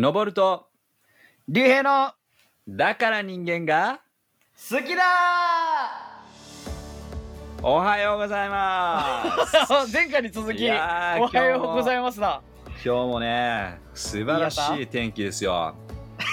登ると、竜兵のだから人間が、好きだおはようございます。ー 前回に続きおはようございますだ今日もね、素晴らしい天気ですよ。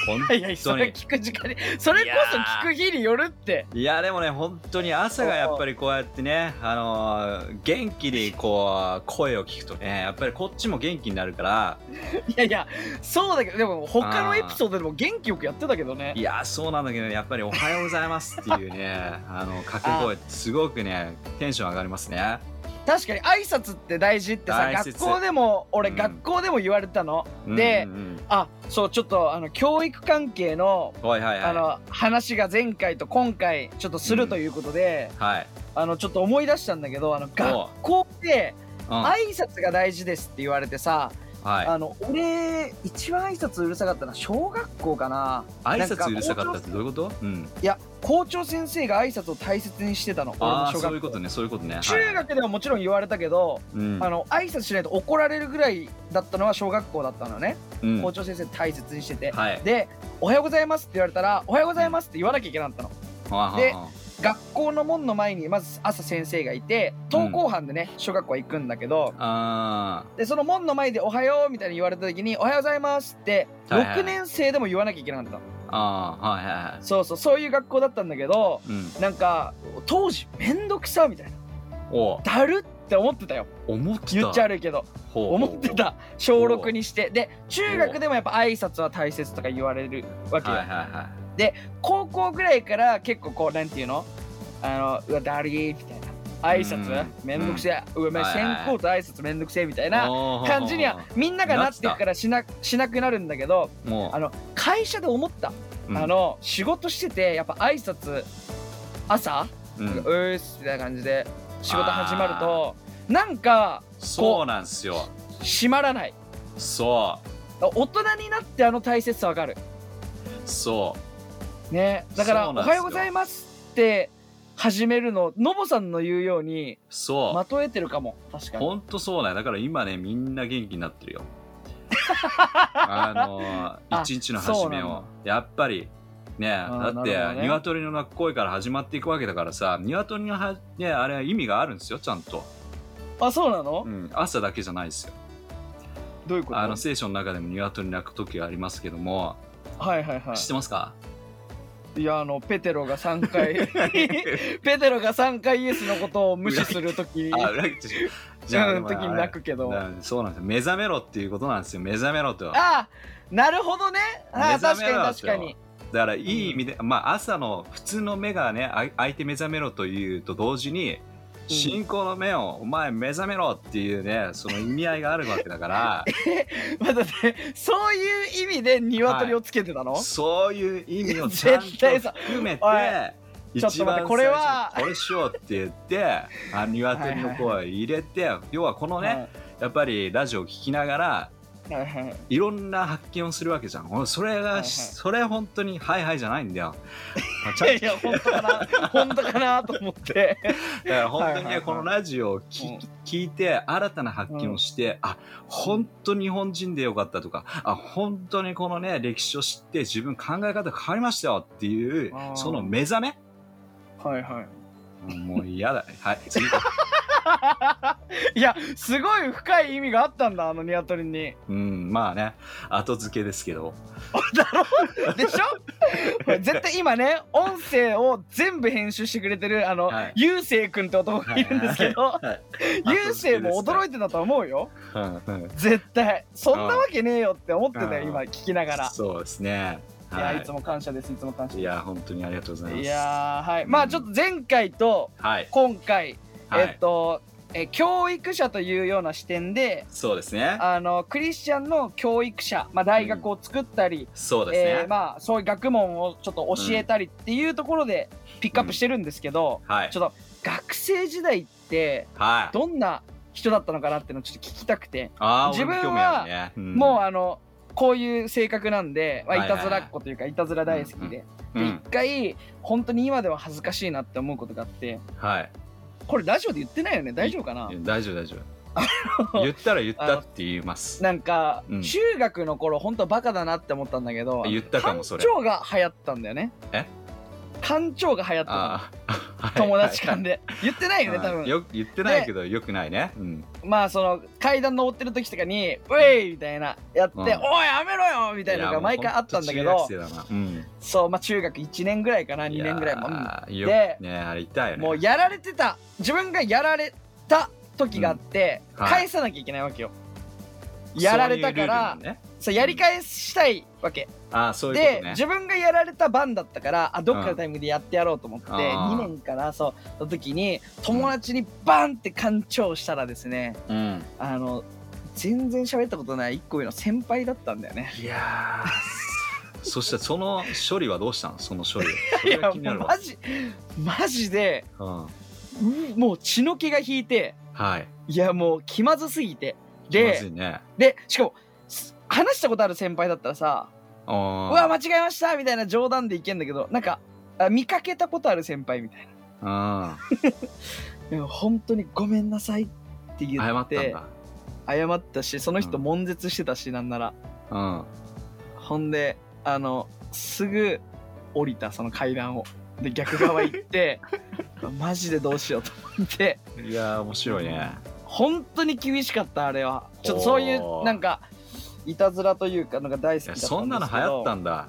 本いやいやそ当に。れ聞く時間にそれこそ聞く日によるって。いやでもね本当に朝がやっぱりこうやってねあのー元気にこう声を聞くとねやっぱりこっちも元気になるから。いやいやそうだけどでも他のエピソードでも元気よくやってたけどね。いやそうなんだけどやっぱり「おはようございます」っていうねあの掛け声ってすごくねテンション上がりますね確かに挨拶って大事ってさ学校でも俺、うん。学校でも言われたの。でうんうん。あそうちょっとあの教育関係のうんはいはいはい。あの話が前回と今回ちょっとするということで、はい、あのちょっと思い出したんだけどあの学校でうん。は挨拶が大事ですって言われてさ、い、あの俺一番挨拶うるさかったのは小学校かな。挨拶うるさかったってどういうこと、うん、いや校長先生が挨拶を大切にしてたの俺ああの小学校。そういうことねそういうことね。中学ではもちろん言われたけど、うん。あの挨拶しないと怒られるぐらいだったのは小学校だったのね、うん。校長先生大切にしてて、はい。で「おはようございます」って言われたら「おはようございます」って言わなきゃいけなかったの。で学校の門の前にまず朝先生がいて登校班でね、小学校は行くんだけどあでその門の前で「おはよう」みたいに言われた時に「おはようございます」ってはいはい6年生でも言わなきゃいけなかったの、ーあーはいはいはい。そうそうそういう学校だったんだけどうん。なんか当時めんどくさみたいな。お。だるって思ってたよ。思ってた。言っちゃ悪いけど。思ってた。小6にして。で中学でもやっぱ挨拶は大切とか言われるわけよ、はいはいはい高校ぐらいから結構こうなんていうの？あのうわだりーみたいな。挨拶？うん。めんどくせえ、うわめはいはい先行と挨拶めんどくせえみたいな感じにはみんながなっていくからしなしなくなるんだけどもう。あの会社で思った、うん。あの仕事しててやっぱ挨拶朝「ううんーす」みたいな感じで仕事始まるとなんかそうなんすよ。閉まらない。そ大人になってあの大切さわかる。うそうね。だから「おはようございます」って始めるののぼさんの言うようにそう、まとえてるかも。確かに。ほんとそうねだから今ねみんな元気になってるよ。あの一日の始めを。やっぱりねだって、ね。鶏の鳴く声から始まっていくわけだからさ鶏のはねあれは意味があるんですよちゃんと、あそうなの、うん、朝だけじゃないですよ。どういうこと？あの聖書の中でも鶏鳴く時がありますけども、はいはいは知ってますか？いいやあのペテロが3回 ペテロが3回イエスのことを無視するときあ裏口じゃあうん時に泣くけど。そうなんですよ。目覚めろっていうことなんですよ。目覚めろとあなるほどね。あ確かに確かに。だからいい意味で、まあ朝の普通の目がねあ開いて目覚めろというと同時に信仰の目をお前目覚めろっていうねその意味合いがあるわけだから。まあだってそういう意味で鶏をつけてたの、そういう意味をちゃんと含めて 一番これは。これしようって言ってあ鶏の声入れて要はこのね、やっぱりラジオを聞きながらはいはい。はいいろんな発見をするわけじゃん。俺それが、はいはい。それ本当にはいはいじゃないんだよ。まあちいゃいや本当かな本当かなと思って。だから本当にね、はいはいはい。このラジオを聞,、うん。聞いて新たな発見をして、あ本当日本人でよかったとかあ本当にこのね歴史を知って自分考え方変わりましたよっていうその目覚め？はいはい。うんもう嫌だ。はい次 いやすごい深い意味があったんだあの鶏に。うんまあね。後付けですけど。だろ？でしょ？絶対今ね音声を全部編集してくれてるあの、はい。ゆうせいくんって男がいるんですけど、はい。ゆうせいも驚いいてたと思うよ。絶対。そんなわけねえよって思ってたようん。今聞きながら。そうですね。い。やはいつも感謝ですいつも感謝いや本当にありがとうございます。いやーはい。まあちょっと前回とはい、今回、はい、えっとえ教育者というような視点でそうですね。あのクリスチャンの教育者、まあ、大学を作ったり、そうですね、えーまあそういう学問をちょっと教えたりっていうところでピックアップしてるんですけど、はい。ちょっと学生時代ってはい。どんな人だったのかなっていうのをちょっと聞きたくて、あー自分は俺もうあのこういう性格なんで、まあ、はいはいはい。いたずらっ子というかいたずら大好きで一回本当に今では恥ずかしいなって思うことがあって。はいこれラジオで言ってないよね？大丈夫かな？大丈夫大丈夫。言ったら言ったって言います。なんか、うん。中学の頃本当バカだなって思ったんだけど言ったかもそれ。館長が流行ったんだよね。え？館長が流行ったの。ああ友達間で。言ってないよね多分。よ言ってないけどよくないね。うん。まあその階段登ってる時とかに「ウェイ!」みたいなやって「うん。おいやめろよ!」みたいなのが毎回あったんだけどそうまあ中学1年ぐらいかな2年ぐらいも。うんやー。よでねあれ痛いよね。もうやられてた自分がやられた時があって、うん。はい。返さなきゃいけないわけよ。やられたからねそうやり返したいわけ。ああそういうことね。で自分がやられた番だったからあどっかのタイミングでやってやろうと思って、あー。2年かなそうの時に友達にバンって干潮したらですねうん。あの全然喋ったことない1個上の先輩だったんだよね。いやー そしてその処理はどうしたの？その処理。いやマジマジでうん。うもう血の気が引いてはい。いやもう気まずすぎて。気までずいね。でしかもす話したことある先輩だったらさ「あうわ間違えました」みたいな冗談でいけんだけどなんかあ見かけたことある先輩みたいあな 本当にごめんなさいって言謝っってたんだ。謝ったしその人うん。悶絶してたしなんなら。うん。ほんであのすぐ降りたその階段を。で逆側行って マジでどうしようと思って。いやー面白いね。本当に厳しかったあれは。ちょっとそういうなんかいたずらというかのが大好きだったんですけど。そんなの流行ったんだ。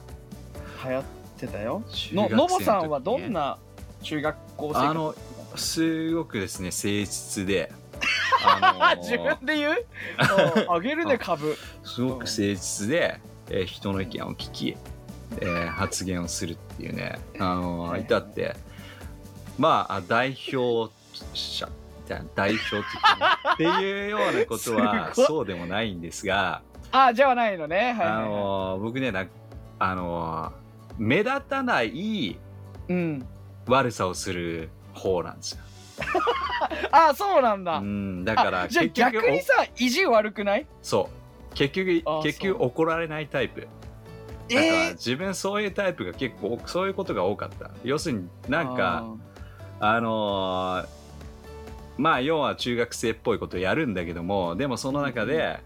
流行ってたよ。の時ののぼさんはどんねな中学校生活あのすごくですね誠実で。あのー自分で言う？うんあげるね株。すごく誠実で、えー人の意見を聞き、えー発言をするっていうね、あのーはいいたって。まあ代表者みたいな代表的なっていうようなことは そうでもないんですが、あじゃないのね。はいはい、あはい。のー僕ねなあのー目立たないうん。悪さをする方なんですよ。あそうなんだ、うん、だからあじゃあ逆にさ意地悪くない？そう。結局あ結局怒られないタイプ。だからえー自分そういうタイプが結構そういうことが多かった。要するになんかあのーまあ要は中学生っぽいことをやるんだけどもでもその中で、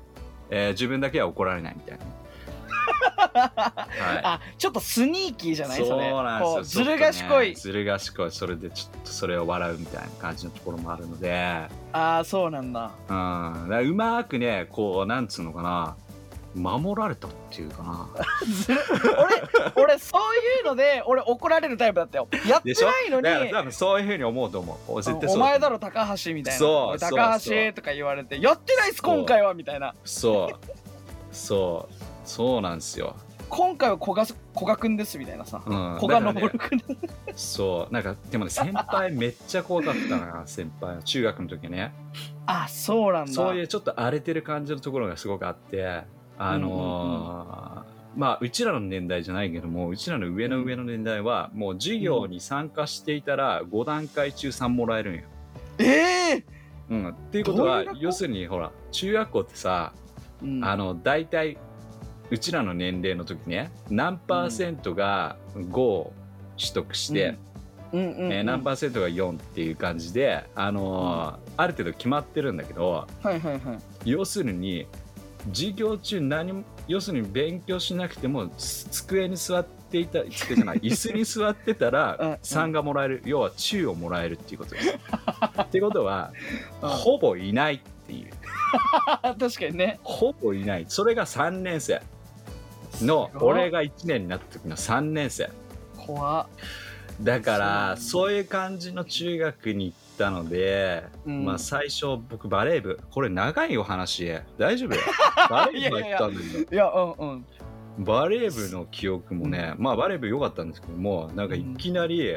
えー自分だけは怒られないみたいな、はあちょっとスニーキーじゃい、ない？そそうれなんですよ。ずる賢い、ずる賢い。それでちょっとそれを笑うみたいな感じのところもあるので、ああそうなんだ。うん、だうまくねこうなんつうのかな守られたっていうかな。俺俺そういうので俺怒られるタイプだったよ。やってないのに。多分そういうふうに思うと思う。お絶対そうお前だろ高橋みたいな。そう高橋とか言われてやってないっす今回はみたいな。そう。そう。そうなんですよ。今回は古賀古賀くんですみたいなさ。うん。古賀昇くんそう。なんかでもね先輩めっちゃ怖かったな 先輩中学の時ね。あそうなんだ。そういうちょっと荒れてる感じのところがすごくあってあのーまあうちらの年代じゃないけどもうちらの上の上の年代はもう授業に参加していたら5段階中3もらえるんよ。ええうん、っていうことは要するにほら中学校ってさうん。あの大体うちらの年齢の時ね何パーセントが5を取得して、何パーセントが4っていう感じで、あのーある程度決まってるんだけどはいはいはい。要するに授業中何も要するに勉強しなくてもつ机に座っていた机じゃない 椅子に座ってたうんらうん。3がもらえる。要は中をもらえるっていうことです。ってことはうん。ほぼいないっていう。確かにね。ほぼいない。それが3年生。の俺が1年になった時の3年生。怖っ。だからそそういう感じの中学に行ったので、うん。まあ最初僕バレー部これ長いお話大丈夫 バレー部入ったんだけど。いやうんうん。バレー部の記憶もね、まあバレー部良かったんですけどもなんかいきなり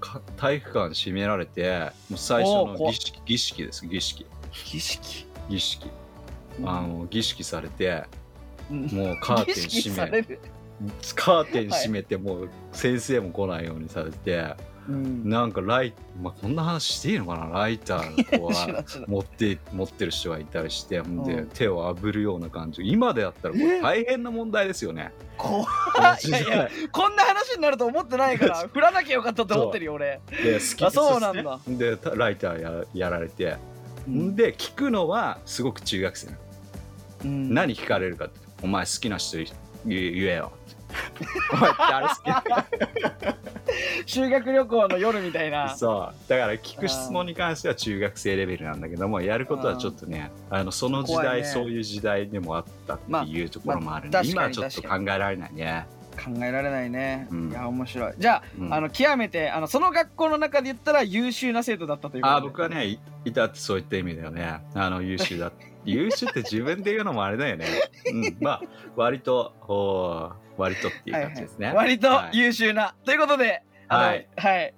か体育館閉められてもう最初の儀式儀式です儀式。儀式？儀式。あの儀式されてうん。もうカーテン閉めカーテン閉めてもう先生も来ないようにされて、うん。なんかライまあこんな話していいのかな？ライターは 持って持ってる人がいたりしてほん。手を炙るような感じ。今でやったらこれ大変な問題ですよね。怖い。やいや こんな話になると思ってないから 振らなきゃよかったって思ってるよ俺。で好きあそうなんだ。でたライターややられて。うん。で聞くのはすごく中学生うん。何聞かれるかってお前好きな人言言えよお前誰好き。修学旅行の夜みたいな。そう。だから聞く質問に関しては中学生レベルなんだけどもやることはちょっとねあのその時代、ね。そういう時代でもあったっていうところもあるんで、まあ今は確かにちょっと考えられないね、考えられないね、うん。いや面白い。じゃあ,、うん。あの極めてあのその学校の中で言ったら優秀な生徒だったというあ僕はねいいたってそういった意味だよね。あの優秀だ。優秀って自分で言うのもあれだよね、うん、まあ割とおー割とっていう感じですね、はいはい割とはい。優秀な、ということではい。はい。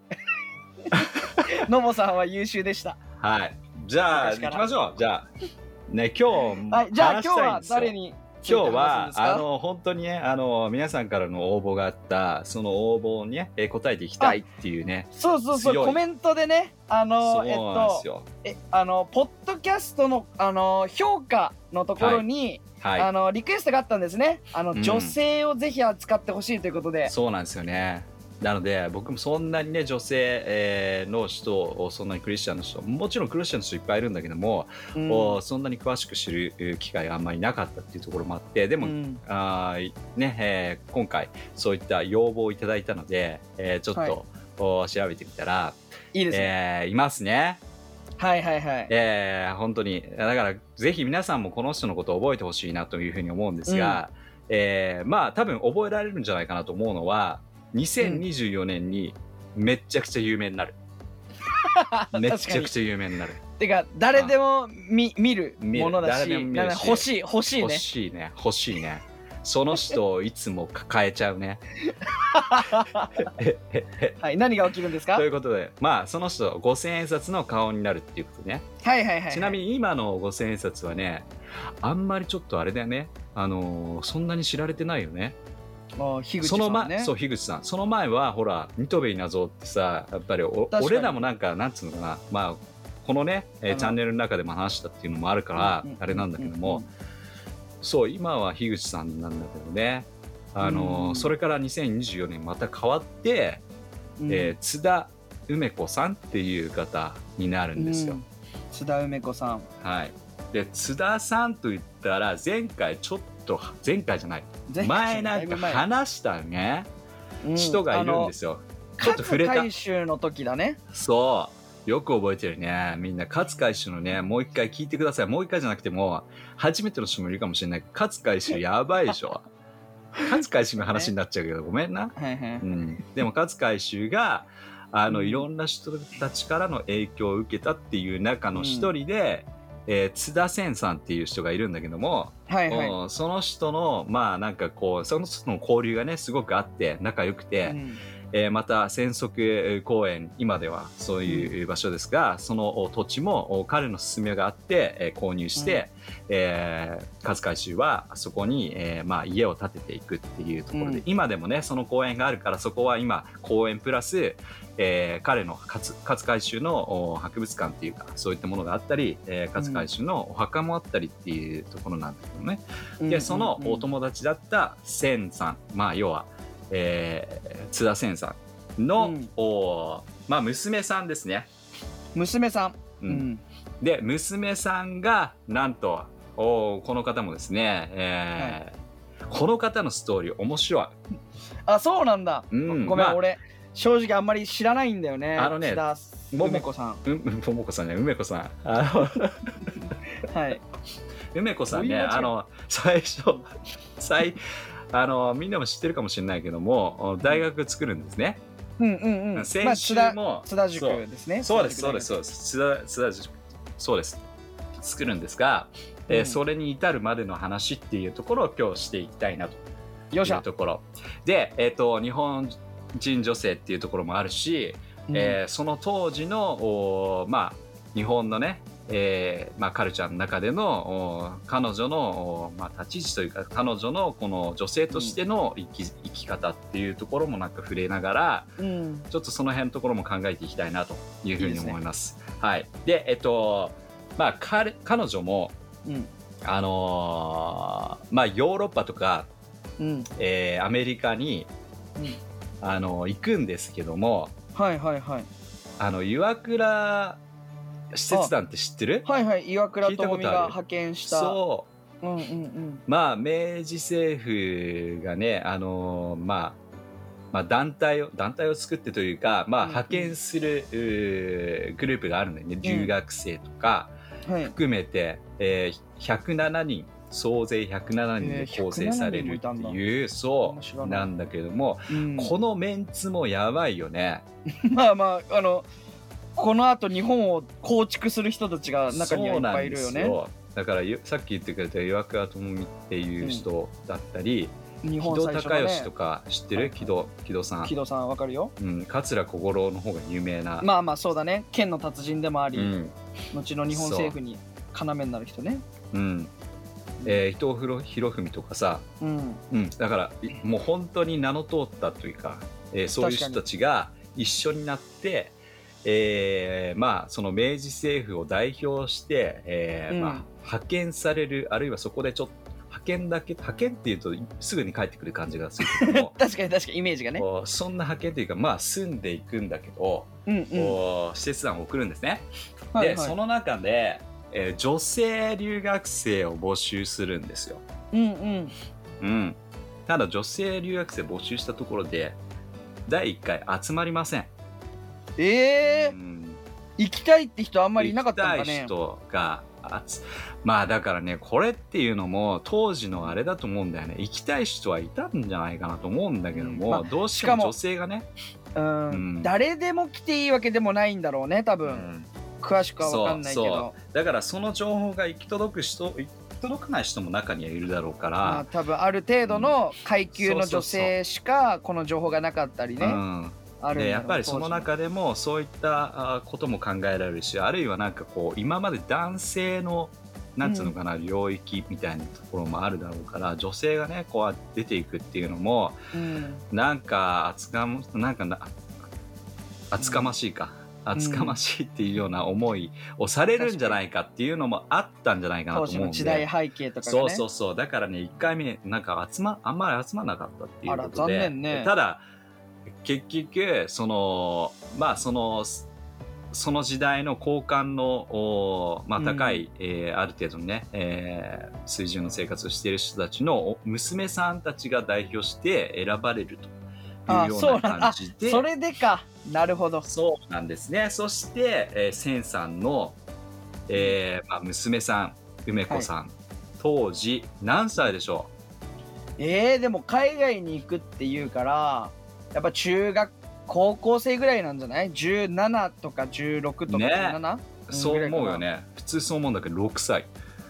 のぼさんは優秀でした。はい。じゃあ、行きましょう。じゃあ、ね、今日、はい。じゃあ今日は誰に今日は、あの、本当にね、あの、皆さんからの応募があった、その応募にね、えー答えていきたいっていうね。そうそうそうコメントでねあのえっと。えあのポッドキャストのあの評価のところに、はい。あのリクエストがあったんですねあの、うん女性をぜひ扱ってほしいということでそうなんですよね。なので、僕もそんなにね、女性、えーの人を、そんなにクリスチャンの人、もちろんクリスチャンの人いっぱいいるんだけども、うん。おそんなに詳しく知るえー機会があんまりなかったっていうところもあって、でも、うん。あーねえー今回そういった要望をいただいたので、えーちょっと、はい。お調べてみたら、いいですね、えーいますね、はいはいはい。えー本当に。だからぜひ皆さんもこの人のことを覚えてほしいなというふうに思うんですが、えーまあ多分覚えられるんじゃないかなと思うのは2024年にめっちゃくちゃ有名になる、めっちゃくちゃ有名になる。てか誰でも見見る。ものだし欲しい欲しい欲ねしいね。欲しいね。その人をいつも抱えちゃうね。はい何が起きるんですか？はいということでまあその人五千円札の顔になるっていうことね、はいはいはい。ちなみに今の五千円札はねあんまりちょっとあれだよね。あのーそんなに知られてないよねその前そう樋口さん。その前はほらニトベイナゾってさやっぱり俺らもなんかなんつうのかな。まあこのね、えチャンネルの中でも話したっていうのもあるから、うんうんあれなんだけども、うんうんそう今は樋口さんなんだけどね。あのーうん。それから2024年また変わって、うん。えー津田梅子さんっていう方になるんですよ。うん。津田梅子さん。はい、で津田さんと言ったら前回ちょっと前回じゃない前前なんか話したね、人がいるんですよ。ちょっと触れた。勝海舟の時だね。そう。よく覚えてるね。みんな勝海舟のねもう一回聞いてください。もう一回じゃなくても初めての人もいるかもしれないけど勝海舟 やばいでしょ。勝海舟の話になっちゃうけど ごめんな、はいはい。うん、でも勝海舟があのうん。いろんな人たちからの影響を受けたっていう中の一人で、えー津田千さんっていう人がいるんだけども、はいはい。うんその人のまあなんかこうその人の交流がねすごくあって仲良くて、うんえーまた千足公園今ではそういう場所ですが、そのお土地もお彼の勧めがあって、えー購入して、えー勝海舟はそこに、えーまあ、家を建てていくっていうところで、うん。今でもねその公園があるからそこは今公園プラス、えー彼の勝勝海舟のお博物館っていうかそういったものがあったり、えー勝海舟のお墓もあったりっていうところなんだけどね、でそのお友達だった千さんまあ要は、えー津田千さんの、うん。おまあ娘さんですね、娘さん。ううん。んで娘さんがなんとおこの方もですね、えーこの方のストーリー面白い。あそうなんだ。うん。まあごめん俺正直あんまり知らないんだよねあのね梅子さん。うんももこさんね梅子さん。あのはい。梅子さんねあの最初最あのみんなも知ってるかもしれないけども大学作るんですね、うんうんうん。先週も、津田塾ですね。そう。で。すそうです津そうです。津田津田塾。そうです。作るんですが、えーうん。それに至るまでの話っていうところを今日していきたいなというところ。で、えー、と日本人女性っていうところもあるし、えーその当時のおーまあ日本のねえーまあ、カルチャーの中でのお彼女の、おまあ、立ち位置というか彼女のこの女性としての生き,、生き方っていうところもなんか触れながらうん。ちょっとその辺のところも考えていきたいなというふうにいいです。ね思います。はい、でえっとまあ彼彼女もうん。あのーまあヨーロッパとか、うん。えーアメリカに、うん。あの行くんですけどもはいはいはい。あの岩倉使節団って知ってる？はいはい岩倉智美が派遣した。そう。うんうんうん。まあ明治政府がねあのーまあまあ、団体を団体を作ってというか、まあ、うん派遣する、うーグループがあるんだよね。留学生とかはい。含めて、えー107人総勢107人で構成されるってえー107人もいいう、そ面白いうな。なんだけども、うん。このメンツもやばいよね。まあまああのこのあと日本を構築する人たちが中にはいっぱいいるよね。だからゆさっき言ってくれた岩倉智美っていう人だったり、木日本戸最初のね孝允とか知ってはいる木戸木戸さん。木、戸さんわかるよ。うん、桂小五郎の方が有名な、まあまあそうだね。剣の達人でもあり、うん。後の日本政府に要になる人ね。う。ん。えー、伊藤博博文とかさ、うん。うん、だからいもう本当に名の通ったというか、えーそういう人たちが一緒になって、えーまあその明治政府を代表して、えーうん。まあ、派遣されるあるいはそこでちょっと派遣だけ派遣っていうとすぐに帰ってくる感じがするけども。確かに確かにイメージがね。そんな派遣というかまあ住んでいくんだけど、うんうん。施設団を送るんですね。はいはい。でその中で、えー女性留学生を募集するんですよ。うんうん。うん、ただ女性留学生募集したところで第1回集まりません。ええうん。行きたいって人あんまりいなかったん行きたいだね人が集まあだからねこれっていうのも当時のあれだと思うんだよね。行きたい人はいたんじゃないかなと思うんだけども、うんまあどうしてもも女性がね、うん、うん。誰でも来ていいわけでもないんだろうね多分、うん。詳しくは分かんないけど。だからその情報が行き届く人行き届かない人も中にはいるだろうから、まあ多分ある程度の階級の女性しかこの情報がなかったりね、うん、でやっぱりその中でもそういったあことも考えられるしあるいはなんかこう今まで男性のなんつうのかな、領域みたいなところもあるだろうから女性がねこう出ていくっていうのもうん。なんか厚かまなんかな厚かましいか、厚かましいっていうような思いをされるんじゃないかっていうのもあったんじゃないかな当と思うんで。時代背景とかがね。そうそうそう。だからね1回目なんか集まあんまり集まらなかったっていうことで。ね。ただ結局そのまあそのその時代の交換の、おまあ、高い、えーある程度のね、えー水準の生活をしている人たちのお娘さんたちが代表して選ばれるというような感じで。それでか。なるほど。そうなんですね。そして、えー、千さんの、えーまあ、娘さん、梅子さん、当時何歳でしょえー、でも海外に行くっていうからやっぱ中学高校生ぐらいなんじゃない ?17 とか16とかね 17? うそう思うよね。普通そう思うんだけど、6歳。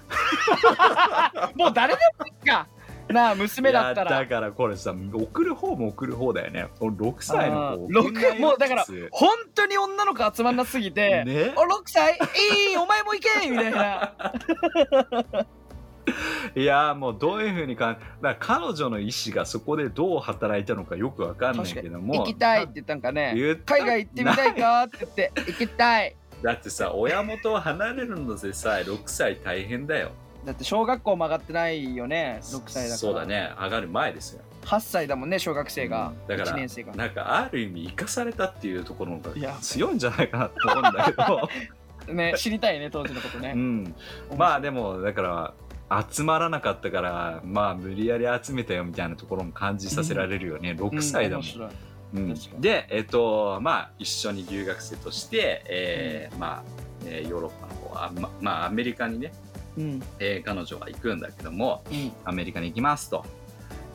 もう誰でもいいかなあ娘だったらだからこれさ、送る方も送る方だよね。この6歳の子あー送んないよ六もうだから本当に女の子集まんなすぎて、ねお6歳？いいお前も行けみたいな いやーもうどういうふうにかんだから彼女の意思がそこでどう働いたのかよくわかんないけども。行きたいって言ったんかね。海外行ってみたいかって言って 行きたい。だってさ親元を離れるのでさ6歳大変だよ。だって小学校も上がってないよね。6歳だから。そうだね。上がる前ですよ。8歳だもんね小学生が、だから1年生が。なんかある意味生かされたっていうところが強いんじゃないかなと思うんだけど、ね知りたいね当時のことね、うん、まあでもだから集まらなかったからまあ無理やり集めたよみたいなところも感じさせられるよね、6歳だもん、うん。確かに。でえっ、とまあ一緒に留学生として、えーまあ、えーヨーロッパの方はままあアメリカにね、うん。えー彼女は行くんだけどもうん。アメリカに行きますと。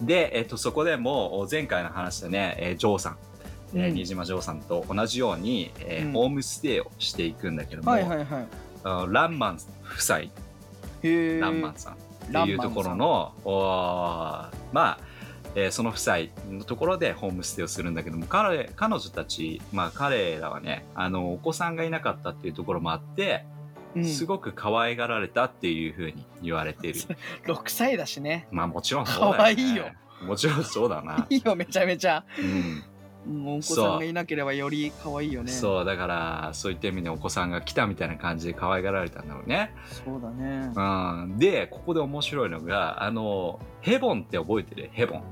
で、えっとそこでも前回の話でね、えージョーさん、えーうん。新島ジョーさんと同じように、えーうん。ホームステイをしていくんだけども、はいはいはい。ランマン夫妻ランマンさんっていうところのまあ、えーその夫妻のところでホームステイをするんだけども彼彼女たち、まあ、彼らはねあのお子さんがいなかったっていうところもあって、うん、すごく可愛がられたっていうふうに言われている。6歳だしね。まあもちろんそうだよ、ね、可愛いよ。もちろんそうだな、いいよめちゃめちゃ。うんもう。お子さんがいなければより可愛いよねそうだからそういった意味でお子さんが来たみたいな感じで可愛がられたんだろうね、そうだね。うん、でここで面白いのがあのヘボンって覚えてる？ヘボン。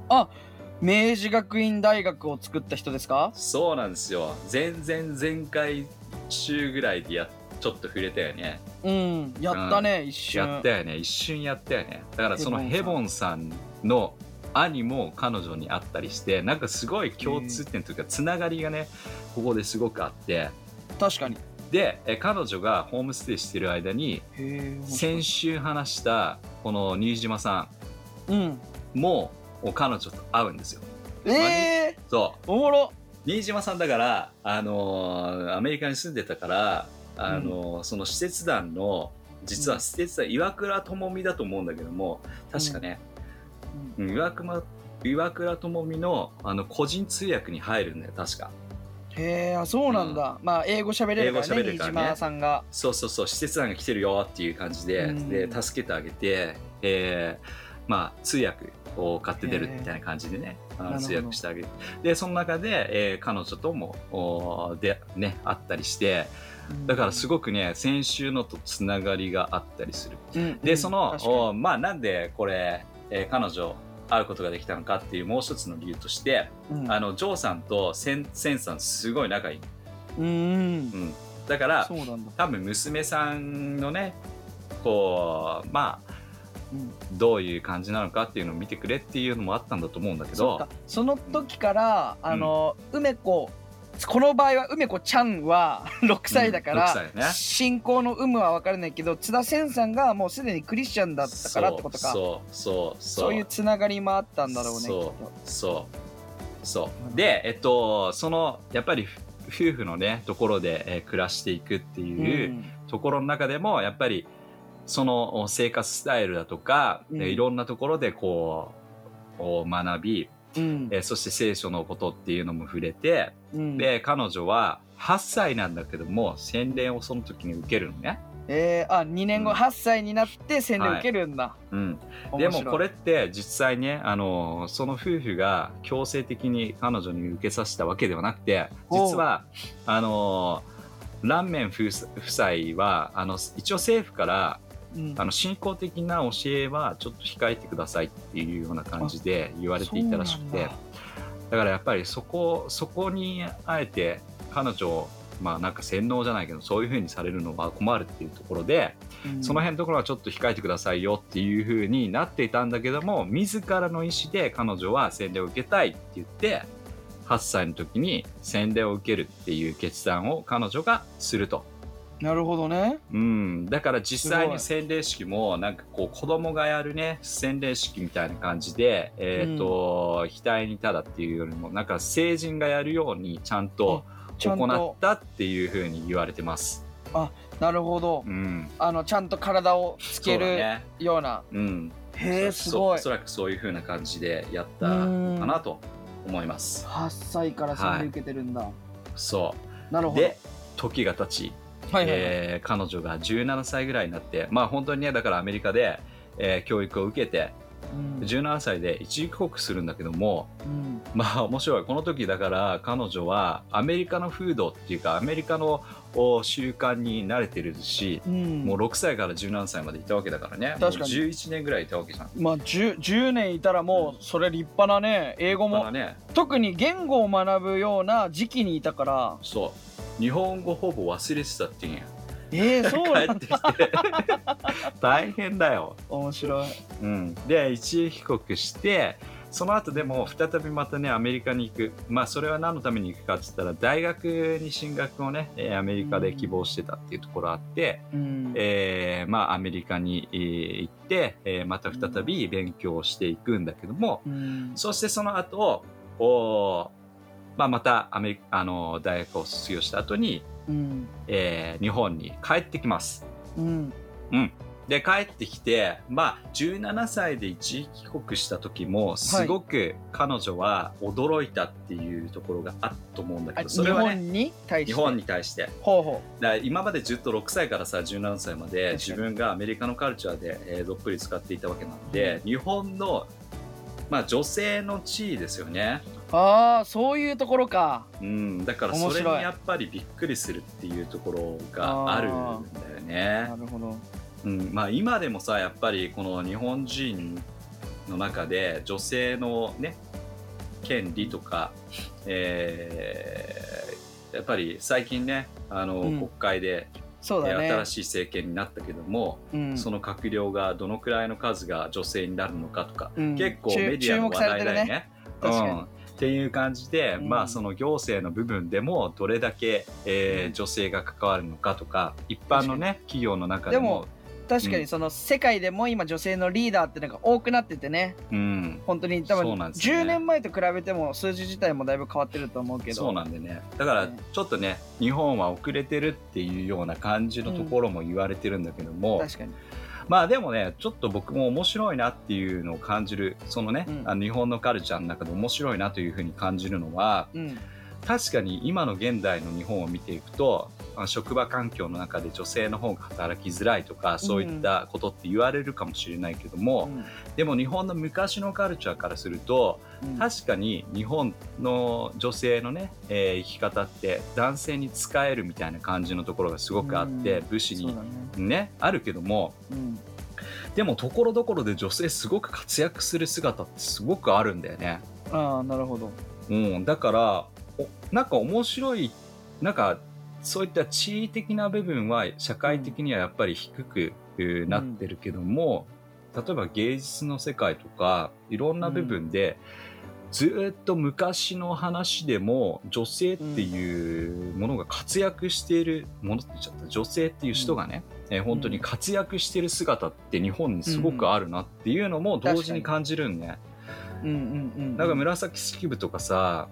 明治学院大学を作った人ですか？そうなんですよ。前々前回週ぐらいでやっちょっと触れたよね。うんやったね、一瞬。やったよね。一瞬やったよね。だからそのヘボンさんの兄も彼女に会ったりしてなんかすごい共通点というかつながりがねここですごくあって。確かに。でえ彼女がホームステイしてる間に先週話したこの新島さうん。んも彼女と会うんですよ。ええそう。おもろ。新島さんだから、あのーアメリカに住んでたから、あのーその施設団の実は施設団、岩倉智美だと思うんだけども確かね、うん。岩倉岩倉智美のあの個人通訳に入るんだよ確か。へえあそうなんだ、まあ英語喋れるからねれるからね。新島さんが。そうそうそう施設団が来てるよっていう感じで,、うん。で助けてあげて、えーまあ通訳を買って出るみたいな感じでね通訳してあげるでその中で、えー彼女ともおでね会ったりしてだからすごくね先週のとつながりがあったりする。うんでその、まあなんでこれ、えー彼女会うことができたのかっていうもう一つの理由として、うん。あのジョーさんとセンセンさんすごい仲いい、うんうん、だからだ、多分娘さんのねこうまあうん、どういう感じなのかっていうのを見てくれっていうのもあったんだと思うんだけど。その時からあの、梅子この場合は梅子ちゃんは 6歳だかうんら、6歳ね。信仰の有無は分からないけど津田千さんがもうすでにクリスチャンだったからってことか。そうそうそう。そういうつながりもあったんだろうねそうと。そうそう。でえっとそのやっぱり夫婦のねところで、えー暮らしていくっていう、ところの中でもやっぱりその生活スタイルだとか、うん。えーいろんなところでこうを学び、うん。えーそして聖書のことっていうのも触れて、うん、で彼女は8歳なんだけども洗礼をその時に受けるのね。えー、あ2年後、うん。8歳になって洗礼受けるんだ、うん、面白い。でもこれって実際ねあのその夫婦が強制的に彼女に受けさせたわけではなくて実はあのランメン夫妻はあの一応政府からうん。あの信仰的な教えはちょっと控えてくださいっていうような感じで言われていたらしくてだ。だからやっぱりそこそこにあえて彼女をまあなんか洗脳じゃないけどそういう風にされるのは困るっていうところで、うん。その辺のところはちょっと控えてくださいよっていう風になっていたんだけども自らの意思で彼女は洗礼を受けたいって言って8歳の時に洗礼を受けるっていう決断を彼女がすると。なるほどね。うん、だから実際に洗礼式もなんかこう子供がやるね洗礼式みたいな感じで、えーと額にただっていうよりもなんか成人がやるようにちゃんと行ったっていうふうに言われてます。なるほど。うん、あのちゃんと体をつけるような。うん、へえすごい。そおそらくそういうふうな感じでやったかなと思います。8歳から洗礼受けてるんだ、そう。なるほど。で時が経ち、はいはいはい、えー彼女が17歳ぐらいになってまあ本当にねだからアメリカで、えー教育を受けてうん。17歳で一時帰国するんだけどもうん。まあ面白い。この時だから彼女はアメリカの風土っていうかアメリカのお習慣に慣れてるし、うん。もう6歳から17歳までいたわけだからね。確かに。もう11年ぐらいいたわけじゃん。まあ 10, 10年いたらもうそれ立派なね英語も。だからね。特に言語を学ぶような時期にいたから。そう日本語ほぼ忘れてたっていうんや。えー、そう帰ってきて。大変だよ。面白い。うん、で一時帰国してその後でも再びまたねアメリカに行く。まあそれは何のために行くかって言ったら大学に進学をねえーアメリカで希望してたっていうところあって、うん。えーまあアメリカにえー行って、えーまた再び勉強をしていくんだけども、うん。そしてその後おまあまたアメリあの大学を卒業した後に、うん。えー日本に帰ってきます。うん。で帰ってきてまあ17歳で一時帰国した時もすごく彼女は驚いたっていうところがあったと思うんだけあど、日それはね本に対して？日本に対して。ほうほだから今までずっと6歳からさ17歳まで自分がアメリカのカルチャーで、えーどっぷり使っていたわけなんで、日本の、まあ、女性の地位ですよね、うああそういうところか。うん、だからそれにやっぱりびっくりするっていうところがあるんだよね。な。るほど。うんまあ、今でもさやっぱりこの日本人の中で女性のね権利とか、えーやっぱり最近ねあの、うん。国会でえそうだね。新しい政権になったけども、うん。その閣僚がどのくらいの数が女性になるのかとか、うん。結構注メディアの話題だよね。ね。確かに。うんっていう感じで、うん。まあその行政の部分でもどれだけ、えーうん。女性が関わるのかとか一般のね企業の中でも。でも確かにその世界でも今女性のリーダーってのが多くなっててね。うん、本当に多分そうなんですよね。10年前と比べても数字自体もだいぶ変わってると思うけど。そうなんでね。だからねちょっとね日本は遅れてるっていうような感じのところも言われてるんだけども、確かにまあでもねちょっと僕も面白いなっていうのを感じる。そのね、うん。あの日本のカルチャーの中で面白いなというふうに感じるのはうん確かに今の現代の日本を見ていくとあ職場環境の中で女性の方が働きづらいとかそういったことって言われるかもしれないけども、うん。でも日本の昔のカルチャーからするとうん。確かに日本の女性のね、えー生き方って男性に使えるみたいな感じのところがすごくあって、うん。武士にね。ねあるけどもうん。でもところどころで女性すごく活躍する姿ってすごくあるんだよね。ああなるほど。うん、だからおなんか面白いなんかそういった地位的な部分は社会的にはやっぱり低くえーなってるけども、例えば芸術の世界とかいろんな部分で、ずーっと昔の話でも女性っていうものが活躍しているものって言っちゃった。女性っていう人がね、えー本当に活躍している姿って日本にすごくあるなっていうのも同時に感じるんね。うんうんうんなん。か紫式部とかさ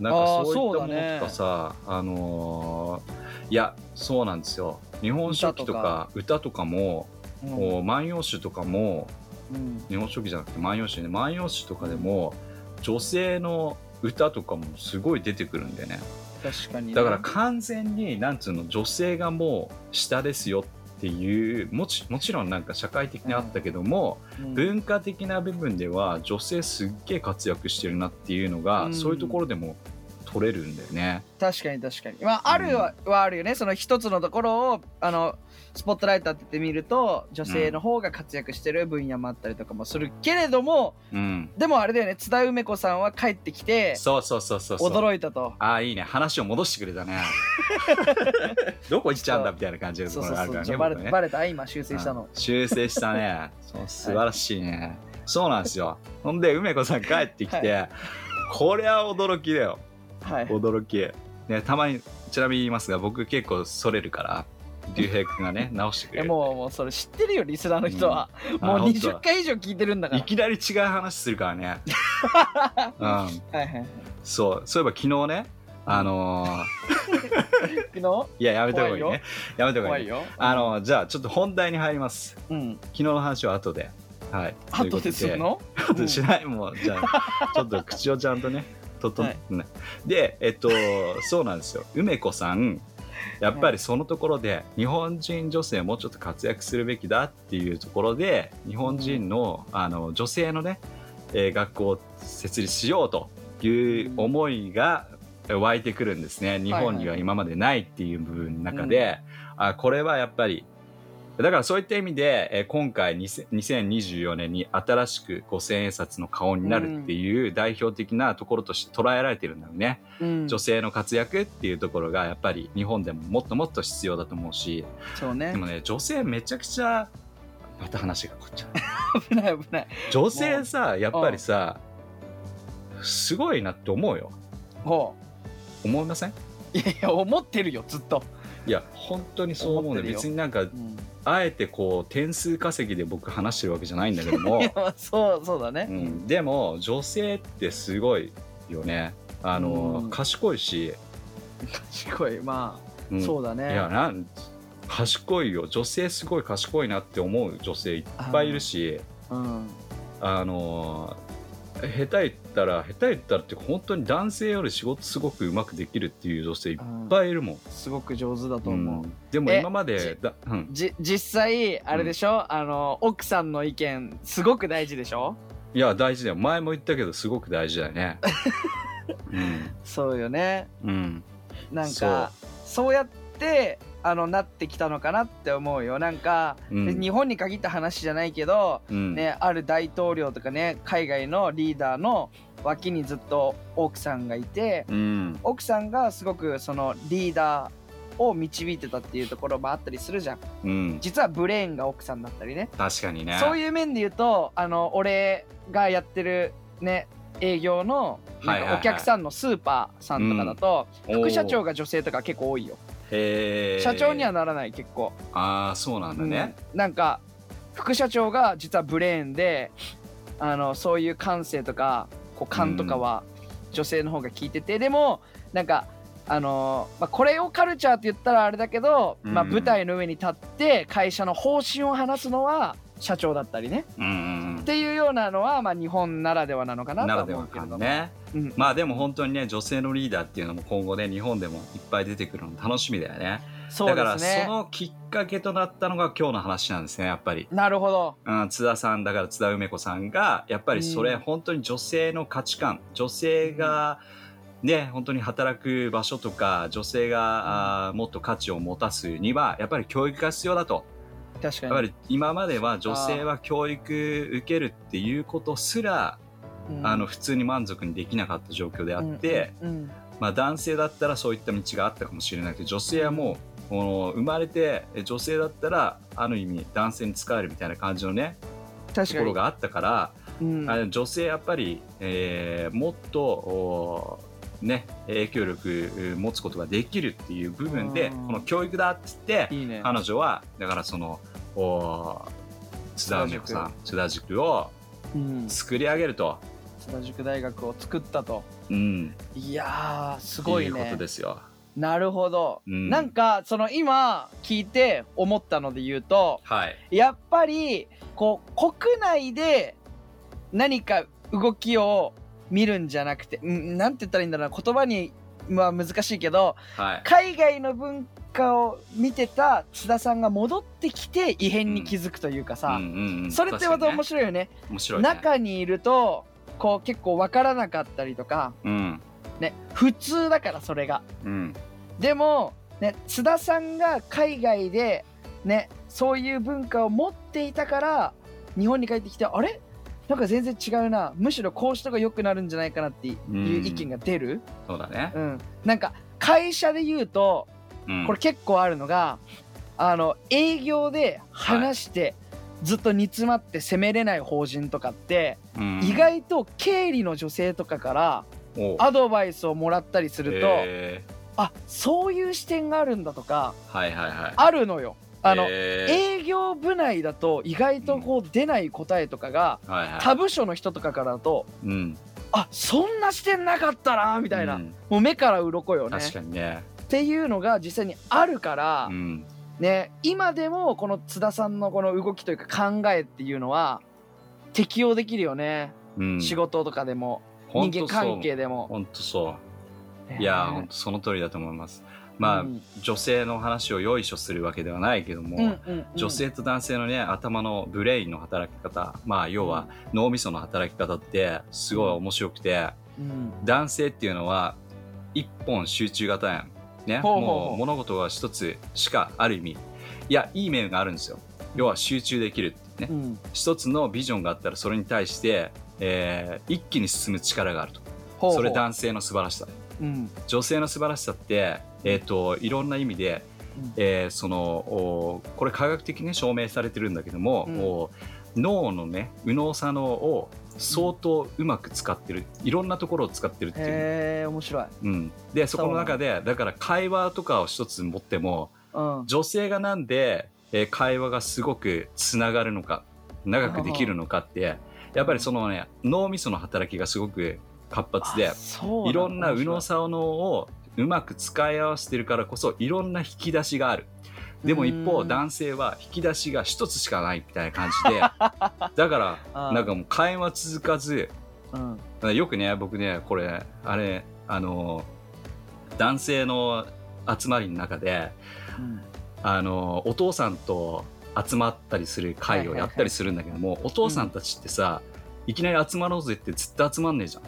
なんかそういったものとかさあのーいやそうなんですよ。日本書紀とか歌とか。もうん。こう万葉集とかもうん。日本書紀じゃなくて万葉集ね。万葉集とかでも女性の歌とかもすごい出てくるんだよね。確かにね。だから完全になんつうの女性がもう下ですよっていうもちもちろんなんか社会的にあったけども、うん。文化的な部分では女性すっげえ活躍してるなっていうのが、うん。そういうところでも取れるんだよね。確かに確かに。まああるは,、はあるよね。その一つのところをあのスポットライト当ててみると女性の方が活躍してる分野もあったりとかもするけれどもうん。でもあれだよね津田梅子さんは帰ってきてそうそうそうそう。驚いたとああいいね話を戻してくれたね。どこ行っちゃうんだみたいな感じのところがあるからね。バレ僕ねバレた今修正したのうん修正したね。そう素晴らしいね。そうなんですよ。ほんで梅子さん帰ってきて、これは驚きだよ。はい驚き。ねたまにちなみに言いますが僕結構それるから。竜兵君がね直してくれる。もうもうそれ知ってるよリスナーの人は、もうあ本当20回以上聞いてるんだから。いきなり違う話するからね。うん、はいはいそう、そういえば昨日ね、あのー 昨日？いや、やめた方がいい怖いね。やめた方がいい。怖いよ。あのーじゃあ、ちょっと本題に入ります。うん。昨日の話は後で。はい。ということ後で。するの？後でしない、もう、じゃあ、ちょっと口をちゃんとね、とと、はい。ねで、えっと、そうなんですよ。梅子さん、やっぱりそのところで日本人女性もうちょっと活躍するべきだっていうところで日本人のあの女性のね、えー学校を設立しようという思いが湧いてくるんですね。日本には今までないっていう部分の中で、あこれはやっぱりだからそういった意味で、えー今回2000 2024年に新しく五千円札の顔になるっていう代表的なところとして捉えられてるんだよね。うん。女性の活躍っていうところがやっぱり日本でももっともっと必要だと思うし。そうね。でもね女性めちゃくちゃまた話がこっちゃう。危ない危ない。女性さやっぱりさすごいなって思うよ。ほ思いません？ういやいや思ってるよずっと、いや本当にそう思うね。別になんかうん、あえてこう点数稼ぎで僕話してるわけじゃないんだけども。そうそうだね、うん、でも女性ってすごいよね。あの、うん。賢いし、賢い。まあ、うん。そうだね。いやなん賢いよ。女性すごい賢いなって思う女性いっぱいいるし。うん。あの下手言ったら下手言ったらって本当に男性より仕事すごくうまくできるっていう女性いっぱいいるもん、すごく上手だとう思う、ん。でもえ今までだ、うん、じ実際あれでしょ、あの奥さんの意見すごく大事でしょ？いや大事だよ。前も言ったけどすごく大事だよね。そうよね。うん、うん、なんかそうやってあのなってきたのかなって思うよ。なんか、うん。日本に限った話じゃないけど、うん。ね、ある大統領とかね海外のリーダーの脇にずっと奥さんがいてうん。奥さんがすごくそのリーダーを導いてたっていうところもあったりするじゃん。うん。実はブレーンが奥さんだったりね。確かにね。そういう面で言うとあの俺がやってるね営業のなんかお客さんのスーパーさんとかだと、うん。副社長が女性とか結構多いよ社長にはならない結構、ああそうなんだね、うん。なんか副社長が実はブレーンであのそういう感性とかこう感とかは女性の方が聞いてて、でもなんかあのまあ、これをカルチャーって言ったらあれだけど、まあ、うん舞台の上に立って会社の方針を話すのは社長だったりね。うんうんっていうようなのは、まあ、日本ならではなのかなとはならでは思うけれども、かね。うん。まあでも本当にね女性のリーダーっていうのも今後ね日本でもいっぱい出てくるの楽しみだよね。そうだからそのきっかけとなったのが今日の話なんですねやっぱり、なるほど。うん、津田さんだから津田梅子さんがやっぱりそれうん本当に女性の価値観女性がね本当に働く場所とか女性があーもっと価値を持たすにはやっぱり教育が必要だと確かに。やっぱり今までは女性は教育受けるっていうことすらうん。あの普通に満足にできなかった状況であって、まあ、男性だったらそういった道があったかもしれないけど女性はもうこの生まれてえ女性だったらある意味男性に使えるみたいな感じのねところがあったから、うん。あの女性やっぱり、えーもっとおね影響力え持つことができるっていう部分でうん。この教育だっつっていいね。彼女はだからそのお津田梅子さん津田塾。をうん。作り上げると、津田塾大学を作ったと。うん、いやーすごいいうこねとですよ。なるほど、うん。なんかその今聞いて思ったので言うとはい、やっぱりこう国内で何か動きを見るんじゃなくてんなんて言ったらいいんだろうな。言葉には難しいけどはい、海外の文化を見てた津田さんが戻ってきて異変に気づくというかさ、うんうんうんそれってまた面白いよね。面白い、ね、中にいるとこう結構分からなかったりとかうん。ね普通だからそれが。うん。でもね津田さんが海外でねそういう文化を持っていたから日本に帰ってきてあれ？なんか全然違うな。むしろこうした方が良くなるんじゃないかなっていううん。意見が出る、そうだね。う。ん。なんか会社で言うとうん。これ結構あるのが、あの営業で話して、ずっと煮詰まって攻めれない法人とかって、うん。意外と経理の女性とかからおアドバイスをもらったりすると、へあそういう視点があるんだとかーはいはいはい。あるのよ。あの、へ営業部内だと意外とこう出ない答えとかが、ーはいはい、他部署の人とかからだとうん、あそんな視点なかったなみたいな、うん。もう目から鱗よね。確かにね。っていうのが実際にあるから、うん、ね今でもこの津田さんのこの動きというか考えっていうのは適用できるよね、うん、仕事とかでも人間関係でも。本当そう。いやー、本当その通りだと思います。まあ、うん。女性の話をよいしょするわけではないけども、女性と男性のね頭のブレインの働き方まあ要は脳みその働き方ってすごい面白くて、うん。男性っていうのは一本集中型やん。ね、もう物事が一つしかある意味。いやいい面があるんですよ。要は集中できるってね、うん。一つのビジョンがあったらそれに対して、えー一気に進む力があると。それ男性の素晴らしさ。うん。女性の素晴らしさって、えー、といろんな意味で、うん。えーそのおこれ科学的に、ね、証明されてるんだけども、うん。お脳のね右脳左脳を相当うまく使ってる、いろんなところを使ってるっていう、へえ面白い。うん、でそこの中でだ。から会話とかを一つ持ってもうん。女性がなんで、えー会話がすごくつながるのか長くできるのかってやっぱりそのね脳みその働きがすごく活発でい。ろんな右脳面左脳をうまく使い合わせてるからこそいろんな引き出しがある。でも一方うん男性は引き出しが一つしかないみたいな感じで。だからなんかもう会話続かずうん。よくね僕ねこれあれあの男性の集まりの中でうん。あのお父さんと集まったりする会をやったりするんだけども、お父さんたちってさ、いきなり集まろうぜってずっと集まんねえじゃん。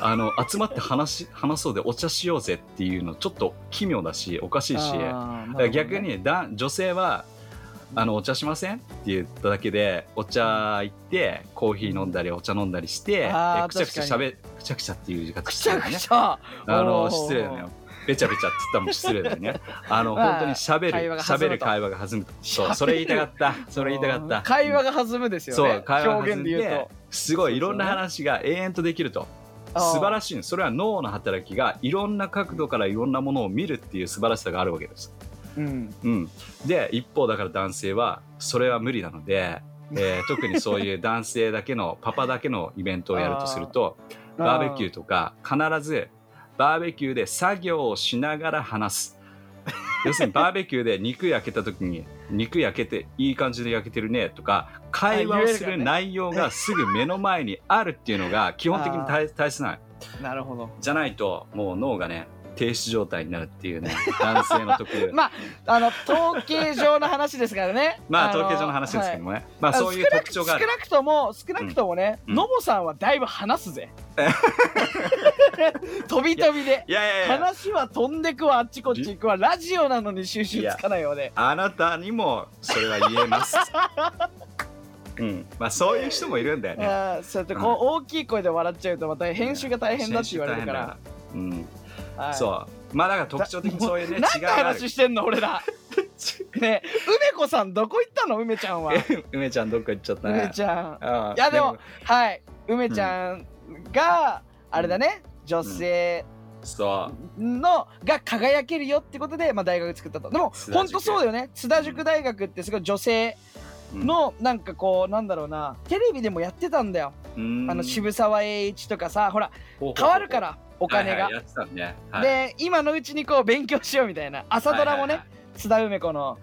あの集まって話し話そうでお茶しようぜっていうのちょっと奇妙だしおかしいし、あーだなるほどね。から逆にだ女性はあのお茶しませんって言っただけでお茶行ってコーヒー飲んだりお茶飲んだりしてあーえくちゃくちゃしゃべくちゃくちゃっていう言い方してるね。くちゃくちゃ。あの失礼だねべちゃべちゃって言ったらもう失礼だよね。あの、まあ本当にしゃべる会話が弾むと。しゃべる会話が弾むそうそれ言いたかった。それ言いたかった。会話が弾むですよね。そう会話が表現弾んでで言うと。すごいいろんな話が永遠とできると素晴らしいの。それは脳の働きがいろんな角度からいろんなものを見るっていう素晴らしさがあるわけです。うん。うん、で一方だから男性はそれは無理なので、えー 特にそういう男性だけのパパだけのイベントをやるとするとバーベキューとか必ずバーベキューで作業をしながら話す。要するにバーベキューで肉焼けた時に肉焼けていい感じで焼けてるねとか会話をする内容がすぐ目の前にあるっていうのが基本的に大大切なのなるほど。じゃないともう脳がね停止状態になるっていうね 男性の特有。まああの統計上の話ですからね。まあの統計上の話ですけどもね、まあはいそういう特徴が少なくとも少なくともね、うん。のぼさんはだいぶ話すぜ。飛び飛びで。話は飛んでくわあっちこっち行くわラジオなのに収集つかないよねあなたにもそれは言えますうん。まあそういう人もいるんだよね。そうやってこう、大きい声で笑っちゃうとまた編集が大変だって言われるから、うん、はい。そう。まあだから特徴的にそういうね違い話してんの俺ら。ねえ梅子さんどこ行ったの？梅ちゃんは。梅ちゃんどっか行っちゃったね。梅ちゃん。いやでもはい。梅ちゃんが、あれだね女性そうのが輝けるよってことで、まあ、大学作ったと。でも本当そうだよね。津田塾大学ってすごい女性のなんかこうなんだろうな。テレビでもやってたんだよ、うん。あの渋沢栄一とかさほら変わるからお金が、はいはいやってたね、はい、で今のうちにこう勉強しようみたいな。朝ドラもね、はいはい津田梅子の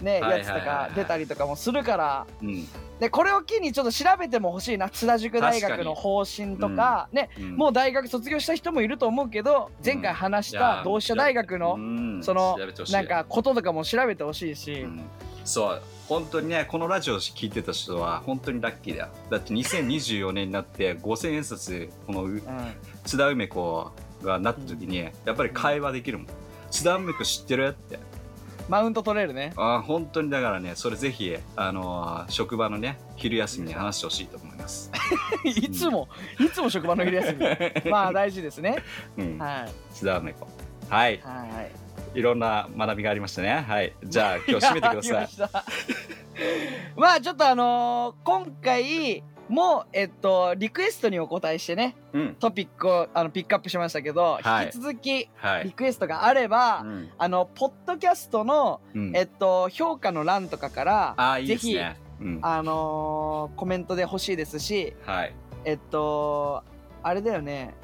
ね、はいはいやつとはい。はいか出たりとかもするから。はいうん。でこれを機にちょっと調べてもほしいな。津田塾大学の方針とかねうん。もう大学卒業した人もいると思うけど前回話した同志社大学のうん。そのなんかこととかも調べてほしいし、うん。そう本当にねこのラジオを聞いてた人は本当にラッキーだ。よだって2024年になって5000円札このううん。津田梅子がなった時にやっぱり会話できるもん。津田梅子知ってるって。マウント取れるね。あ本当にだからねそれぜひあのー職場のね昼休みに話してほしいと思います。いつもいつも職場の昼休み。まあ大事ですね。うん。はい。津田梅子。はい。はいいろんな学びがありましたね。はい。じゃあ今日締めてください。ま まあちょっとあのー今回もえっとリクエストにお答えしてねうん。トピックをあのピックアップしましたけど、はい。引き続きはい。リクエストがあれば、うん。あのポッドキャストの、うん。えっと評価の欄とかからぜひ、ねうん。あのーコメントで欲しいですしはい。えっとあれだよね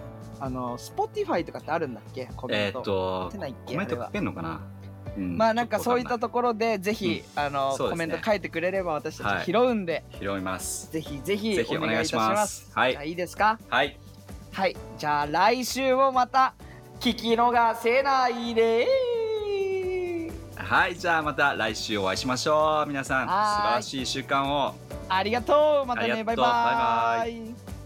あの Spotify とかってあるんだっけ？コメント、えーっと出ないっけ？コメント書けんのかな？うん。まあなんかそういったところでぜひ、あの、そうですね。コメント書いてくれれば私たはい。ち拾うんで、かんない拾います。ぜひぜひぜひお願いいたします。はい。じゃあいいですか？はい。はい。じゃあ来週もまた聞き逃せないではい。じゃあまた来週お会いしましょう。皆さん素晴らしい週間を。ありがとう。またね。バイバイ。ババイ